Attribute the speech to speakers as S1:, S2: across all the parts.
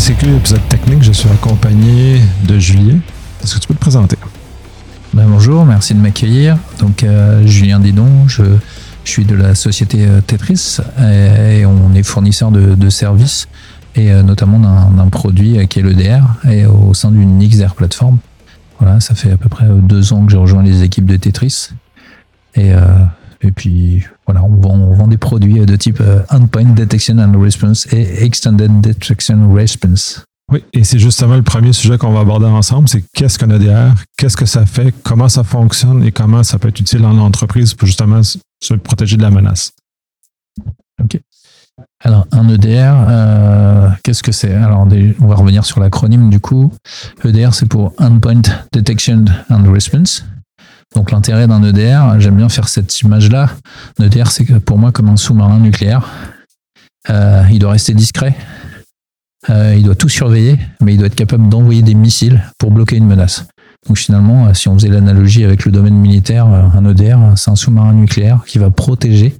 S1: CQ, épisode technique, je suis accompagné de Julien. Est-ce que tu peux te présenter?
S2: Ben, bonjour, merci de m'accueillir. Donc, euh, Julien Didon, je, suis de la société euh, Tetris et, on est fournisseur de, de services et euh, notamment d'un produit qui est l'EDR et au sein d'une XR plateforme. Voilà, ça fait à peu près deux ans que j'ai rejoint les équipes de Tetris. Et, et puis, voilà, on vend, on vend, des produits de type Endpoint Detection and Response et Extended Detection Response.
S1: Oui, et c'est justement le premier sujet qu'on va aborder ensemble, c'est qu'est-ce qu'un EDR, qu'est-ce que ça fait, comment ça fonctionne et comment ça peut être utile dans l'entreprise pour justement se protéger de la menace.
S2: OK. Alors, un EDR, euh, qu'est-ce que c'est? Alors, on va revenir sur l'acronyme du coup. EDR, c'est pour Endpoint Detection and Response. Donc, l'intérêt d'un EDR, j'aime bien faire cette image-là. Un EDR, c'est pour moi comme un sous-marin nucléaire. Euh, il doit rester discret, euh, il doit tout surveiller, mais il doit être capable d'envoyer des missiles pour bloquer une menace. Donc finalement, euh, si on faisait l'analogie avec le domaine militaire, un EDR, c'est un sous-marin nucléaire qui va protéger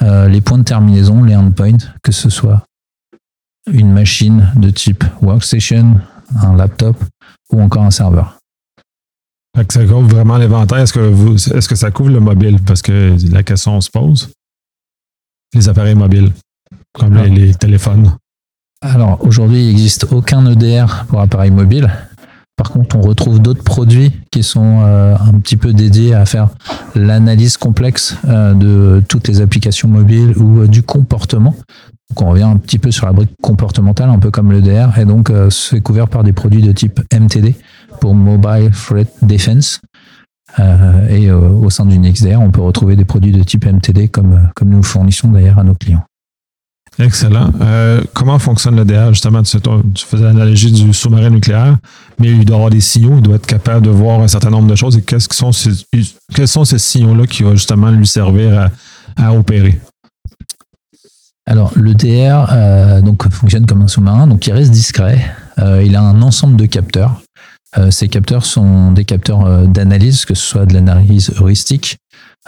S2: les points de terminaison, les endpoints, que ce soit une machine de type workstation, un laptop ou encore un serveur.
S1: Ça couvre vraiment l'éventail. Est-ce que, est-ce que ça couvre le mobile? Parce que la question se pose. Les appareils mobiles, comme les, les téléphones.
S2: Alors aujourd'hui, il n'existe aucun EDR pour appareil mobile. Par contre, on retrouve d'autres produits qui sont euh, un petit peu dédiés à faire l'analyse complexe euh, de toutes les applications mobiles ou euh, du comportement. Donc on revient un petit peu sur la brique comportementale, un peu comme l'EDR, et donc c'est couvert par des produits de type MTD pour Mobile Threat Defense. et au sein d'une XDR, on peut retrouver des produits de type MTD comme, comme nous fournissons d'ailleurs à nos clients.
S1: Excellent. Euh, comment fonctionne le DR? Justement, tu, faisais l'analogie du sous-marin nucléaire, mais il doit avoir des signaux, il doit être capable de voir un certain nombre de choses. Et sont ces, quels sont ces signaux-là qui vont justement lui servir à, opérer?
S2: Alors, le DR euh, fonctionne comme un sous-marin, donc il reste discret. Euh, il a un ensemble de capteurs. ces capteurs sont des capteurs d'analyse, que ce soit de l'analyse heuristique,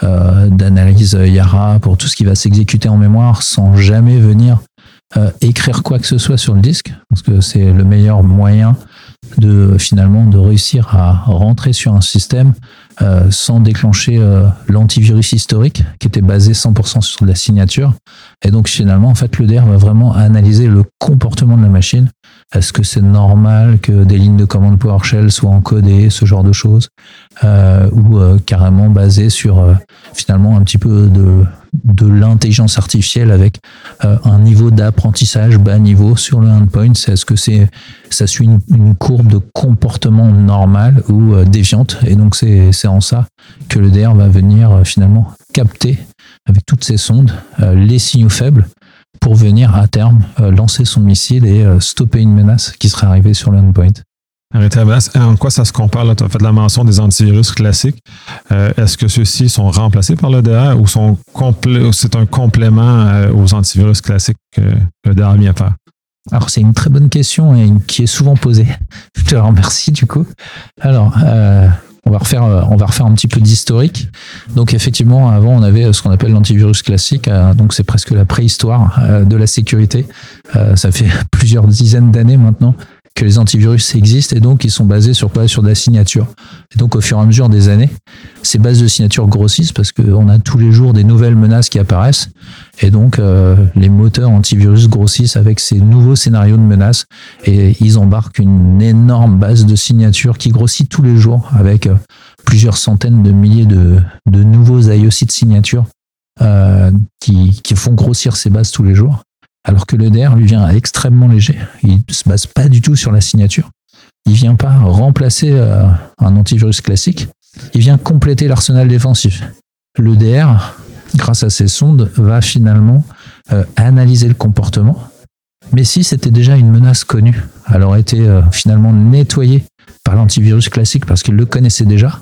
S2: euh, d'analyse Yara pour tout ce qui va s'exécuter en mémoire sans jamais venir euh, écrire quoi que ce soit sur le disque, parce que c'est le meilleur moyen de finalement de réussir à rentrer sur un système euh, sans déclencher l'antivirus historique qui était basé 100% sur la signature. Et donc finalement, en fait, le DR va vraiment analyser le comportement de la machine. Est-ce que c'est normal que des lignes de commande PowerShell soient encodées, ce genre de choses, ou carrément basées sur finalement un petit peu de, de l'intelligence artificielle avec euh, un niveau d'apprentissage bas niveau sur le endpoint? Est-ce que c'est ça suit une, courbe de comportement normal ou euh, déviante? Et donc c'est en ça que le DR va venir euh, finalement capter avec toutes ces sondes les signaux faibles pour venir à terme lancer son missile et stopper une menace qui serait arrivée sur le endpoint.
S1: En quoi ça se compare? Tu as fait la mention des antivirus classiques. Euh, est-ce que ceux-ci sont remplacés par l'EDR ou c'est un complément euh, aux antivirus classiques que l'EDR a mis à faire?
S2: Alors, c'est une très bonne question et qui est souvent posée. Je te remercie du coup. Alors, euh, on va refaire, on va refaire un petit peu d'historique. Donc, effectivement, avant, on avait ce qu'on appelle l'antivirus classique. donc, c'est presque la préhistoire de la sécurité. ça fait plusieurs dizaines d'années maintenant que les antivirus existent et donc ils sont basés sur quoi? Sur de la signature. Et donc au fur et à mesure des années, ces bases de signature grossissent parce qu'on a tous les jours des nouvelles menaces qui apparaissent et donc euh, les moteurs antivirus grossissent avec ces nouveaux scénarios de menaces et ils embarquent une énorme base de signature qui grossit tous les jours avec euh, plusieurs centaines de milliers de, de nouveaux IOC de signature euh, qui, qui font grossir ces bases tous les jours alors que le DR lui vient extrêmement léger. Il ne se base pas du tout sur la signature. Il vient pas remplacer euh, un antivirus classique. Il vient compléter l'arsenal défensif. Le DR, grâce à ses sondes, va finalement euh, analyser le comportement. Mais si c'était déjà une menace connue, elle aurait été euh, finalement nettoyée par l'antivirus classique parce qu'il le connaissait déjà,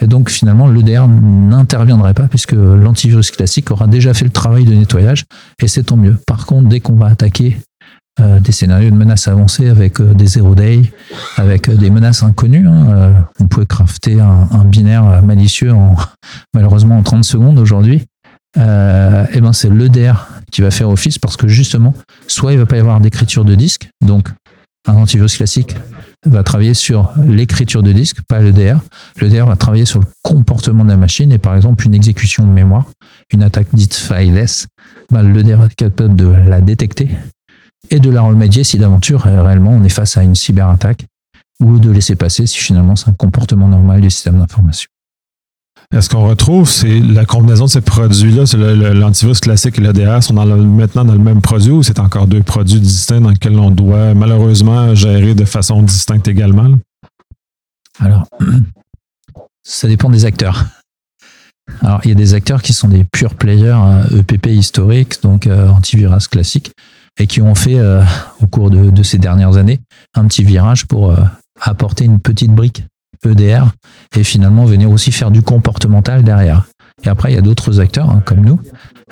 S2: et donc finalement, l'EDR n'interviendrait pas puisque l'antivirus classique aura déjà fait le travail de nettoyage et c'est tant mieux. Par contre, dès qu'on va attaquer euh, des scénarios de menaces avancées avec euh, des zero day, avec euh, des menaces inconnues, hein, on peut crafter un, binaire malicieux en malheureusement en 30 secondes aujourd'hui. et ben c'est l'EDR qui va faire office parce que justement, soit il va pas y avoir d'écriture de disque, donc Un antivirus classique va travailler sur l'écriture de disque, pas l'EDR. L'EDR va travailler sur le comportement de la machine et par exemple une exécution de mémoire, une attaque dite fileless, bah, l'EDR est capable de la détecter et de la remédier si d'aventure euh, réellement on est face à une cyberattaque ou de laisser passer si finalement c'est un comportement normal du système d'information.
S1: Est-ce qu'on retrouve c'est la combinaison de ces produits-là, c'est l'antivirus classique et l'EDR sont maintenant dans le même produit ou c'est encore deux produits distincts dans lesquels on doit malheureusement gérer de façon distincte également?
S2: Alors, ça dépend des acteurs. Alors, il y a des acteurs qui sont des pure players EPP euh, e historiques, donc euh, antivirus classique, et qui ont fait euh, au cours de, ces dernières années un petit virage pour apporter une petite brique EDR et finalement venir aussi faire du comportemental derrière. Et après, il y a d'autres acteurs hein, comme nous,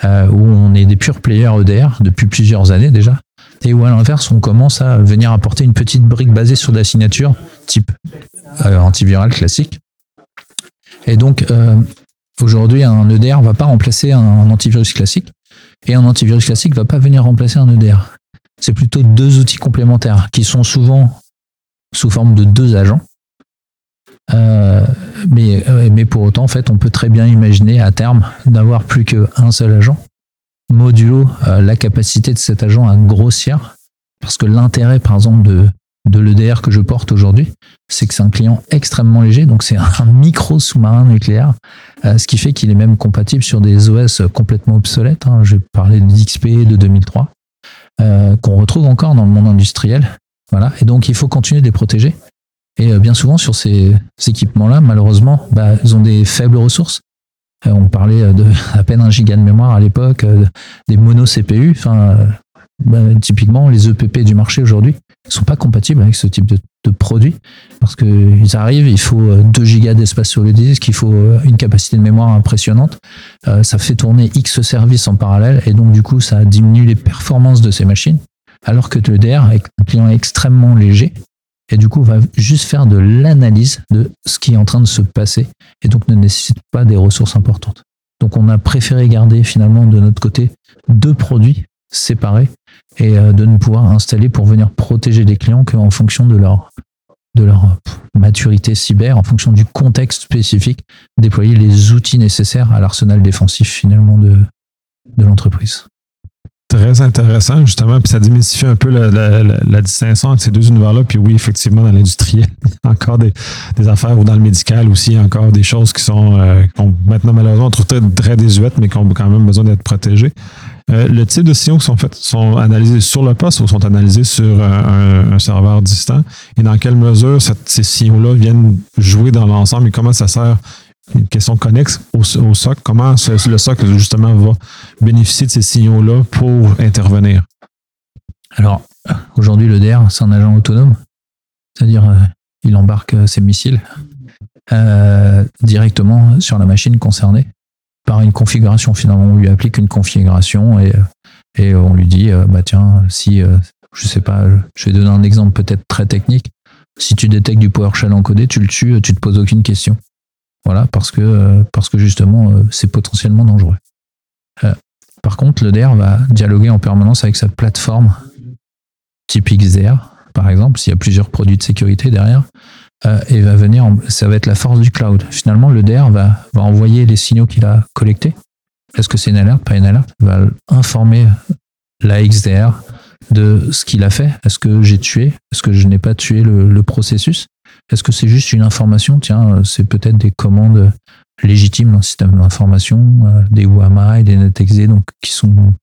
S2: euh, où on est des purs players EDR depuis plusieurs années déjà, et où à l'inverse, on commence à venir apporter une petite brique basée sur de la signature type euh, antiviral classique. Et donc, euh, aujourd'hui, un EDR ne va pas remplacer un antivirus classique, et un antivirus classique ne va pas venir remplacer un EDR. C'est plutôt deux outils complémentaires qui sont souvent sous forme de deux agents euh, mais, euh, mais pour autant, en fait, on peut très bien imaginer à terme d'avoir plus qu'un seul agent, modulo euh, la capacité de cet agent à grossir. Parce que l'intérêt, par exemple, de, de l'EDR que je porte aujourd'hui, c'est que c'est un client extrêmement léger, donc c'est un micro sous-marin nucléaire, ce qui fait qu'il est même compatible sur des OS complètement obsolètes. Hein. Je parlais de d'XP de 2003, qu'on retrouve encore dans le monde industriel. Voilà, et donc il faut continuer de les protéger. Et euh, bien souvent, sur ces, équipements-là, malheureusement, bah, ils ont des faibles ressources. Euh, on parlait euh, de à peine un giga de mémoire à l'époque, des mono CPU. Bah, typiquement, les EPP du marché aujourd'hui sont pas compatibles avec ce type de, produit parce qu'ils arrivent, il faut 2 gigas d'espace sur le disque, il faut une capacité de mémoire impressionnante. ça fait tourner X services en parallèle et donc, du coup, ça diminue les performances de ces machines. Alors que le DR est un client extrêmement léger, et du coup va juste faire de l'analyse de ce qui est en train de se passer et donc ne nécessite pas des ressources importantes. Donc on a préféré garder finalement de notre côté deux produits séparés et euh, de ne pouvoir installer pour venir protéger les clients qu'en fonction de leur de leur maturité cyber, en fonction du contexte spécifique, déployer les outils nécessaires à l'arsenal défensif finalement de, de l'entreprise
S1: très intéressant, justement, puis ça démystifie un peu la, distinction entre ces deux univers-là. Puis oui, effectivement, dans a encore des, affaires, ou dans le médical aussi, encore des choses qui sont euh, maintenant, malheureusement, on très, très désuètes, mais qui ont quand même besoin d'être protégées. Euh, le type de sillons qui sont faits sont analysés sur le poste ou sont analysés sur un, serveur distant? Et dans quelle mesure ces sillons-là viennent jouer dans l'ensemble et comment ça sert? Une question connexe au, SOC. Comment le SOC, justement, va bénéficier de ces signaux-là pour intervenir?
S2: Alors, aujourd'hui, le DR, c'est un agent autonome. C'est-à-dire, euh, il embarque euh, ses missiles euh, directement sur la machine concernée par une configuration. Finalement, on lui applique une configuration et, et on lui dit, bah tiens, si, je sais pas, je vais donner un exemple peut-être très technique. Si tu détectes du PowerShell encodé, tu le tues, tu te poses aucune question. Voilà, parce que, euh, parce que justement, euh, c'est potentiellement dangereux. Euh, par contre, le DR va dialoguer en permanence avec sa plateforme type XDR, par exemple, s'il y a plusieurs produits de sécurité derrière, et va venir, ça va être la force du cloud. Finalement, le DR va, envoyer les signaux qu'il a collectés. Est-ce que c'est une alerte, pas une alerte Va informer la XDR de ce qu'il a fait. Est-ce que j'ai tué? Est-ce que je n'ai pas tué le processus? Est-ce que c'est juste une information? Tiens, euh, c'est peut-être des commandes légitimes dans le système d'information, euh, des WAMI, des NetExe, donc qui sont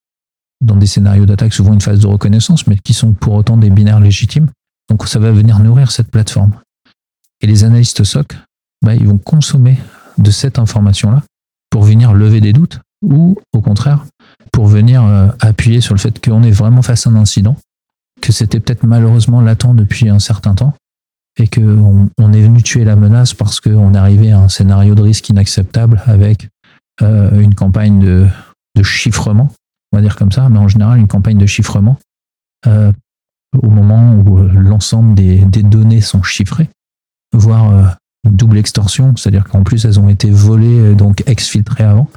S2: dans des scénarios d'attaque souvent une phase de reconnaissance, mais qui sont pour autant des binaires légitimes. Donc ça va venir nourrir cette plateforme. Et les analystes SOC, bah, ils vont consommer de cette information-là pour venir lever des doutes ou au contraire pour venir euh, appuyer sur le fait qu'on est vraiment face à un incident, que c'était peut-être malheureusement latent depuis un certain temps et qu'on on est venu tuer la menace parce qu'on arrivé à un scénario de risque inacceptable avec euh, une campagne de, chiffrement, on va dire comme ça, mais en général une campagne de chiffrement euh, au moment où l'ensemble des, données sont chiffrées, voire une double extorsion, c'est-à-dire qu'en plus elles ont été volées, donc exfiltrées avant.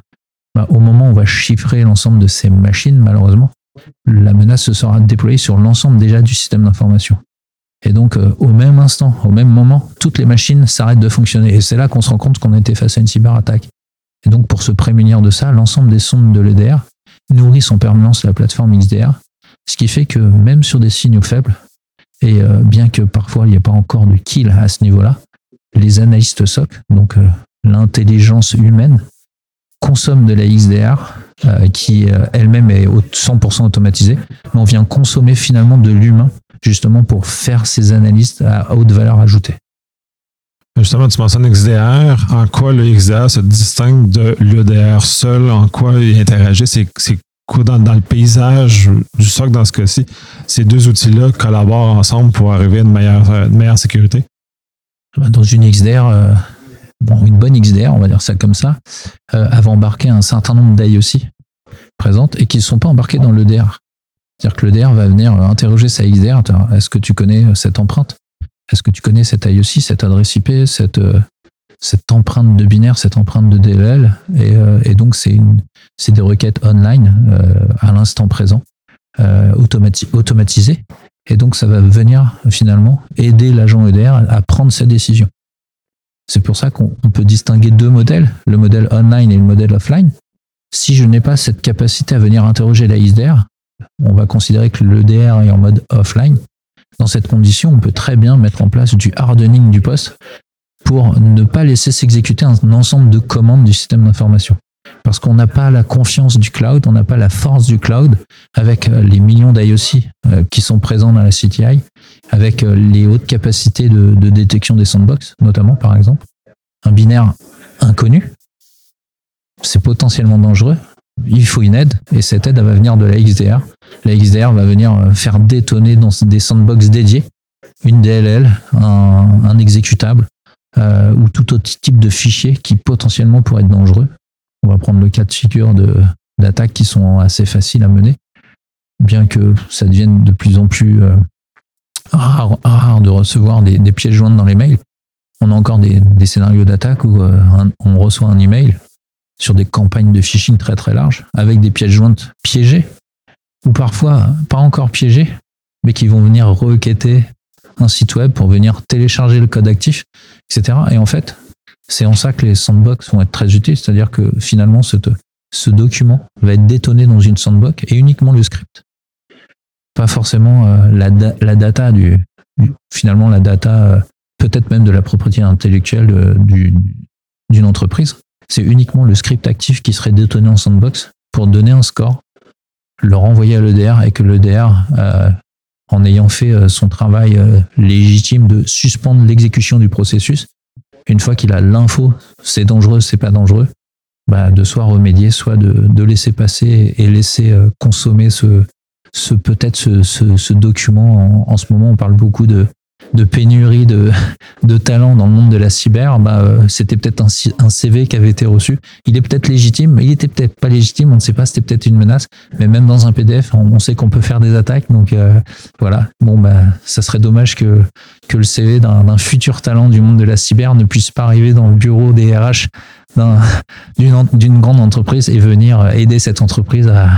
S2: Bah, au moment où on va chiffrer l'ensemble de ces machines, malheureusement, la menace se sera déployée sur l'ensemble déjà du système d'information. Et donc, euh, au même instant, au même moment, toutes les machines s'arrêtent de fonctionner. Et c'est là qu'on se rend compte qu'on était face à une cyberattaque. Et donc, pour se prémunir de ça, l'ensemble des sondes de l'EDR nourrissent en permanence la plateforme XDR, ce qui fait que même sur des signaux faibles, et euh, bien que parfois il n'y ait pas encore de kill à ce niveau-là, les analystes SOC, donc euh, l'intelligence humaine, consomment de la XDR qui elle-même est 100% automatisée, mais on vient consommer finalement de l'humain justement pour faire ces analystes à haute valeur ajoutée.
S1: Justement, tu mentionnes XDR. En quoi le XDR se distingue de l'EDR seul? En quoi il interagit? C'est quoi dans, le paysage du SOC dans ce cas-ci? Ces deux outils-là collaborent ensemble pour arriver à une meilleure, meilleure sécurité?
S2: Dans une XDR, euh, bon, une bonne XDR, on va dire ça comme ça, euh, va embarquer un certain nombre d'IOC présentes et qui ne sont pas embarqués dans l'EDR. C'est-à-dire que l'EDR va venir interroger sa XDR. Est-ce que tu connais cette empreinte? Est-ce que tu connais cette IOC, cette adresse IP, cette, euh, cette empreinte de binaire, cette empreinte de DLL et, euh, et donc, c'est des requêtes online euh, à l'instant présent, automatisées. Et donc, ça va venir finalement aider l'agent EDR à prendre sa décision. C'est pour ça qu'on peut distinguer deux modèles, le modèle online et le modèle offline. Si je n'ai pas cette capacité à venir interroger la XDR, on va considérer que l'EDR est en mode offline. Dans cette condition, on peut très bien mettre en place du hardening du poste pour ne pas laisser s'exécuter un ensemble de commandes du système d'information. Parce qu'on n'a pas la confiance du cloud, on n'a pas la force du cloud avec euh, les millions d'IOC euh, qui sont présents dans la CTI, avec euh, les hautes capacités de, détection des sandbox, notamment par exemple. Un binaire inconnu, c'est potentiellement dangereux il faut une aide et cette aide va venir de la XDR. La XDR va venir faire détonner dans des sandbox dédiés une DLL, un, exécutable euh, ou tout autre type de fichier qui potentiellement pourrait être dangereux. On va prendre le cas de figure d'attaques qui sont assez faciles à mener, bien que ça devienne de plus en plus euh, rare, de recevoir des, pièces jointes dans les mails. On a encore des, scénarios d'attaque où on reçoit un email, sur des campagnes de phishing très très larges, avec des pièces jointes piégées, ou parfois pas encore piégées, mais qui vont venir requêter un site web pour venir télécharger le code actif, etc. Et en fait, c'est en ça que les sandbox vont être très utiles, c'est-à-dire que finalement, ce document va être détonné dans une sandbox et uniquement le script. Pas forcément euh, la, data du, finalement la data euh, peut-être même de la propriété intellectuelle euh, d'une entreprise, c'est uniquement le script actif qui serait détonné en sandbox pour donner un score, le renvoyer à l'EDR et que l'EDR, en ayant fait euh, son travail euh, légitime de suspendre l'exécution du processus, une fois qu'il a l'info, c'est dangereux, c'est pas dangereux, bah, de soit remédier, soit de, laisser passer et laisser consommer ce, ce peut-être ce, document. en, ce moment, on parle beaucoup de, de pénurie de, de talent dans le monde de la cyber, bah, euh, c'était peut-être un, CV qui avait été reçu. Il est peut-être légitime, mais il était peut-être pas légitime, on ne sait pas, c'était peut-être une menace. Mais même dans un PDF, on, sait qu'on peut faire des attaques. Donc euh, voilà, bon, bah, ça serait dommage que, que le CV d'un futur talent du monde de la cyber ne puisse pas arriver dans le bureau des RH d'une grande entreprise et venir aider cette entreprise à,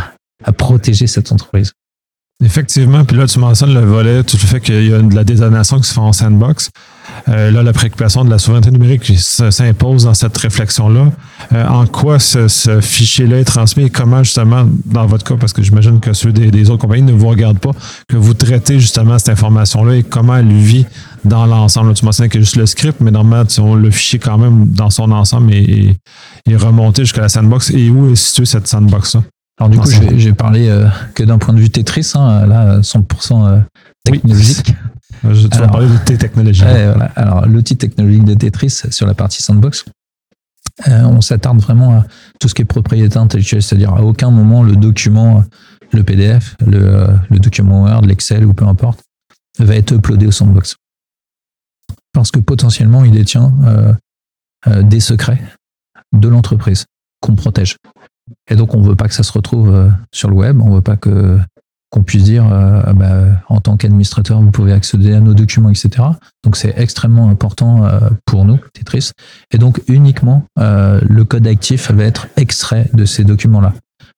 S2: à protéger cette entreprise.
S1: Effectivement, puis là, tu mentionnes le volet, tu le fait qu'il y a de la détonation qui se fait en sandbox. Euh, là, la préoccupation de la souveraineté numérique s'impose dans cette réflexion-là. Euh, en quoi ce, fichier-là est transmis et comment, justement, dans votre cas, parce que j'imagine que ceux des, autres compagnies ne vous regardent pas, que vous traitez justement cette information-là et comment elle vit dans l'ensemble. Tu mentionnes que juste le script, mais normalement, le fichier quand même dans son ensemble est, est remonté jusqu'à la sandbox. Et où est située cette sandbox-là?
S2: Alors du coup, j'ai parlé euh, que d'un point de vue Tetris, hein, là, 100% euh, technologique.
S1: Oui. Je vais parler d'outil technologique.
S2: Alors, l'outil technologique de Tetris sur la partie sandbox, euh, on s'attarde vraiment à tout ce qui est propriété intellectuelle, c'est-à-dire à aucun moment le document, le PDF, le, le document Word, l'Excel ou peu importe, va être uploadé au sandbox. Parce que potentiellement, il détient des secrets de l'entreprise qu'on protège. Et donc, on ne veut pas que ça se retrouve euh, sur le web. On ne veut pas que qu'on puisse dire, euh, ah bah, en tant qu'administrateur, vous pouvez accéder à nos documents, etc. Donc, c'est extrêmement important euh, pour nous, Tetris. Et donc, uniquement, le code actif va être extrait de ces documents-là.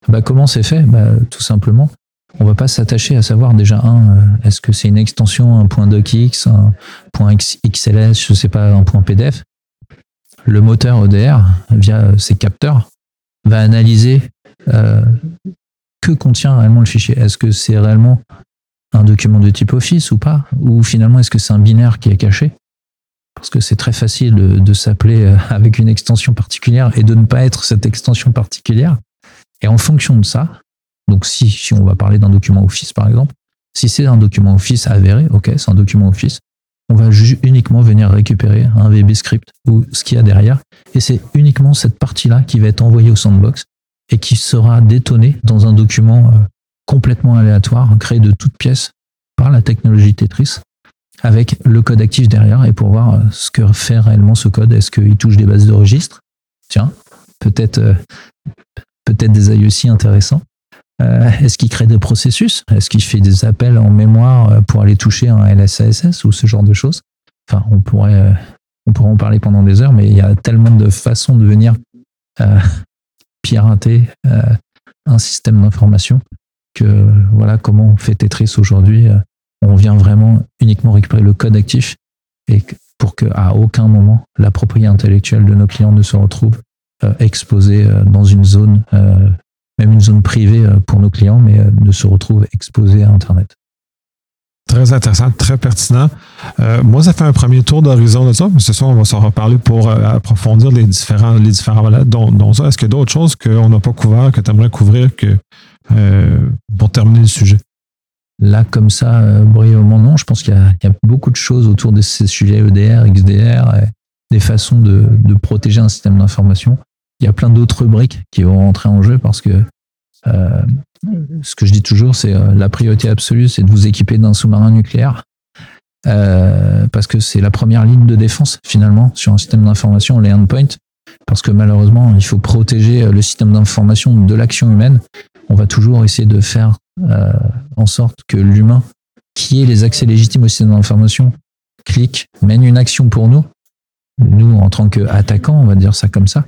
S2: Bah, comment c'est fait? Bah, Tout simplement, on va pas s'attacher à savoir déjà un, est-ce que c'est une extension, un point docx, un point XLS, je sais pas, un point PDF? Le moteur ODR, via ses capteurs, va analyser euh, que contient réellement le fichier. Est-ce que c'est réellement un document de type Office ou pas? Ou finalement, est-ce que c'est un binaire qui est caché? Parce que c'est très facile de, s'appeler euh, avec une extension particulière et de ne pas être cette extension particulière. Et en fonction de ça, donc si, on va parler d'un document Office par exemple, si c'est un document Office avéré, ok, c'est un document Office, on va uniquement venir récupérer un VB script ou ce qu'il y a derrière. Et c'est uniquement cette partie-là qui va être envoyée au sandbox et qui sera détonnée dans un document euh, complètement aléatoire, créé de toutes pièces par la technologie Tetris, avec le code actif derrière et pour voir euh, ce que fait réellement ce code. Est-ce qu'il touche des bases de registres Tiens, peut-être euh, peut-être des IOC intéressants. Est-ce qu'il crée des processus? Est-ce qu'il fait des appels en mémoire pour aller toucher un LSASS ou ce genre de choses? Enfin, on pourrait, on pourrait en parler pendant des heures, mais il y a tellement de façons de venir pirater un système d'information voilà comment on fait Tetris aujourd'hui. Euh, on vient vraiment uniquement récupérer le code actif et pour qu'à aucun moment la propriété intellectuelle de nos clients ne se retrouve euh, exposée euh, dans une zone, même une zone privée pour nos clients, mais ne se retrouve exposée à Internet.
S1: Très intéressant, très pertinent. moi, ça fait un premier tour d'horizon de ça, mais ce soir, on va s'en reparler pour approfondir les différents, les différents dont, ça. Est-ce qu'il y a d'autres choses qu'on n'a pas couvert, que tu aimerais couvrir, euh, pour terminer le sujet?
S2: Là, comme ça, euh, brièvement, non. Je pense qu'il y, a beaucoup de choses autour de ces sujets EDR, XDR, des façons de, protéger un système d'information. Il y a plein d'autres briques qui vont rentrer en jeu parce que euh, ce que je dis toujours, c'est la priorité absolue, c'est de vous équiper d'un sous-marin nucléaire. parce que c'est la première ligne de défense finalement sur un système d'information, les endpoints, parce que malheureusement, il faut protéger le système d'information de l'action humaine on va toujours essayer de faire euh, en sorte que l'humain, qui ait les accès légitimes au système d'information, clique, mène une action pour nous, nous en tant qu'attaquants, on va dire ça comme ça,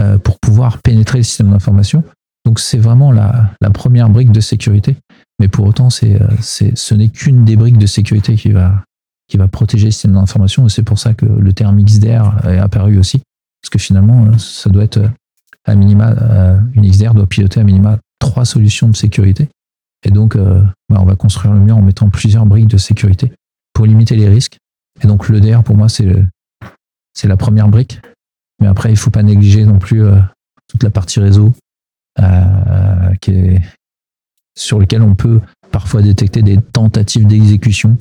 S2: euh, pour pouvoir pénétrer le système d'information. Donc c'est vraiment la, première brique de sécurité. Mais pour autant, euh, c'est, ce n'est qu'une des briques de sécurité qui va, qui va protéger le système d'information. Et c'est pour ça que le terme XDR est apparu aussi. Parce que finalement, ça doit être à minima, une XDR doit piloter à minima trois solutions de sécurité. Et donc, euh, bah, on va construire le mur en mettant plusieurs briques de sécurité pour limiter les risques. Et donc, l'EDR, pour moi, c'est la première brique. Mais après, il ne faut pas négliger non plus euh, toute la partie réseau euh, est, sur lequel on peut parfois détecter des tentatives d'exécution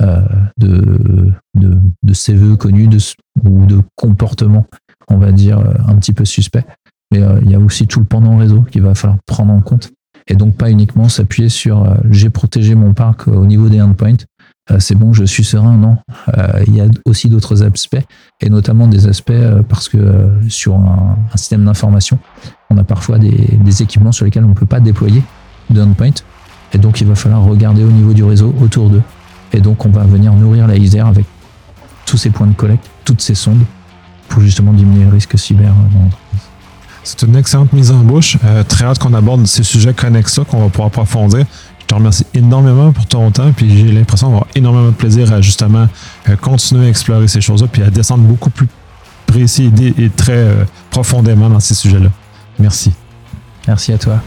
S2: de, de, de CVE connus de, ou de comportements, on va dire, un petit peu suspects. Mais euh, il y a aussi tout le pendant réseau qu'il va falloir prendre en compte. Et donc pas uniquement s'appuyer sur euh, j'ai protégé mon parc au niveau des endpoints, euh, c'est bon, je suis serein. Non, il y a aussi d'autres aspects, et notamment des aspects parce que sur un, système d'information, on a parfois des, équipements sur lesquels on ne peut pas déployer d'endpoint, et donc il va falloir regarder au niveau du réseau autour d'eux. Et donc on va venir nourrir la ISR avec tous ces points de collecte, toutes ces sondes, pour justement diminuer le risque cyber dans l'entreprise.
S1: C'est une excellente mise en bouche. Euh, très hâte qu'on aborde ces sujets connexes qu'on va pouvoir approfondir. Je te remercie énormément pour ton temps, puis j'ai l'impression d'avoir énormément de plaisir à justement euh, continuer à explorer ces choses-là, puis à descendre beaucoup plus précis et, très euh, profondément dans ces sujets-là. Merci.
S2: Merci à toi.